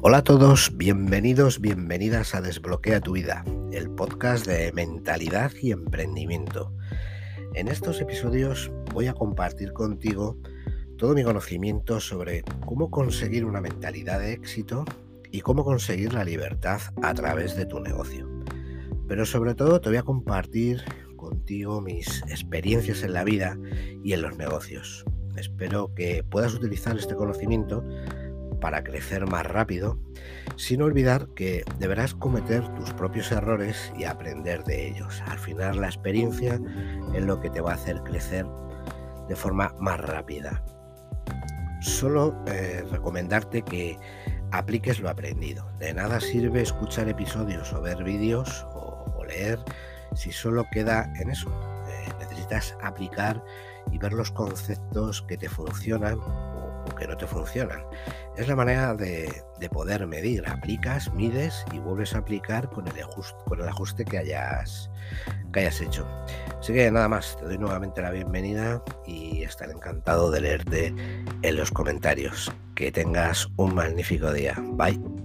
Hola a todos, bienvenidos, bienvenidas a Desbloquea tu vida, el podcast de mentalidad y emprendimiento. En estos episodios voy a compartir contigo todo mi conocimiento sobre cómo conseguir una mentalidad de éxito y cómo conseguir la libertad a través de tu negocio. Pero sobre todo te voy a compartir contigo mis experiencias en la vida y en los negocios. Espero que puedas utilizar este conocimiento para crecer más rápido, sin olvidar que deberás cometer tus propios errores y aprender de ellos. Al final la experiencia es lo que te va a hacer crecer de forma más rápida. Solo eh, recomendarte que apliques lo aprendido. De nada sirve escuchar episodios o ver vídeos o, leer si solo queda en eso. Eh, necesitas aplicar y ver los conceptos que te funcionan que no te funcionan. Es la manera de, poder medir. Aplicas, mides y vuelves a aplicar con el ajuste, con el ajuste que, hayas, que hayas hecho. Así que nada más, te doy nuevamente la bienvenida y estaré encantado de leerte en los comentarios. Que tengas un magnífico día. Bye.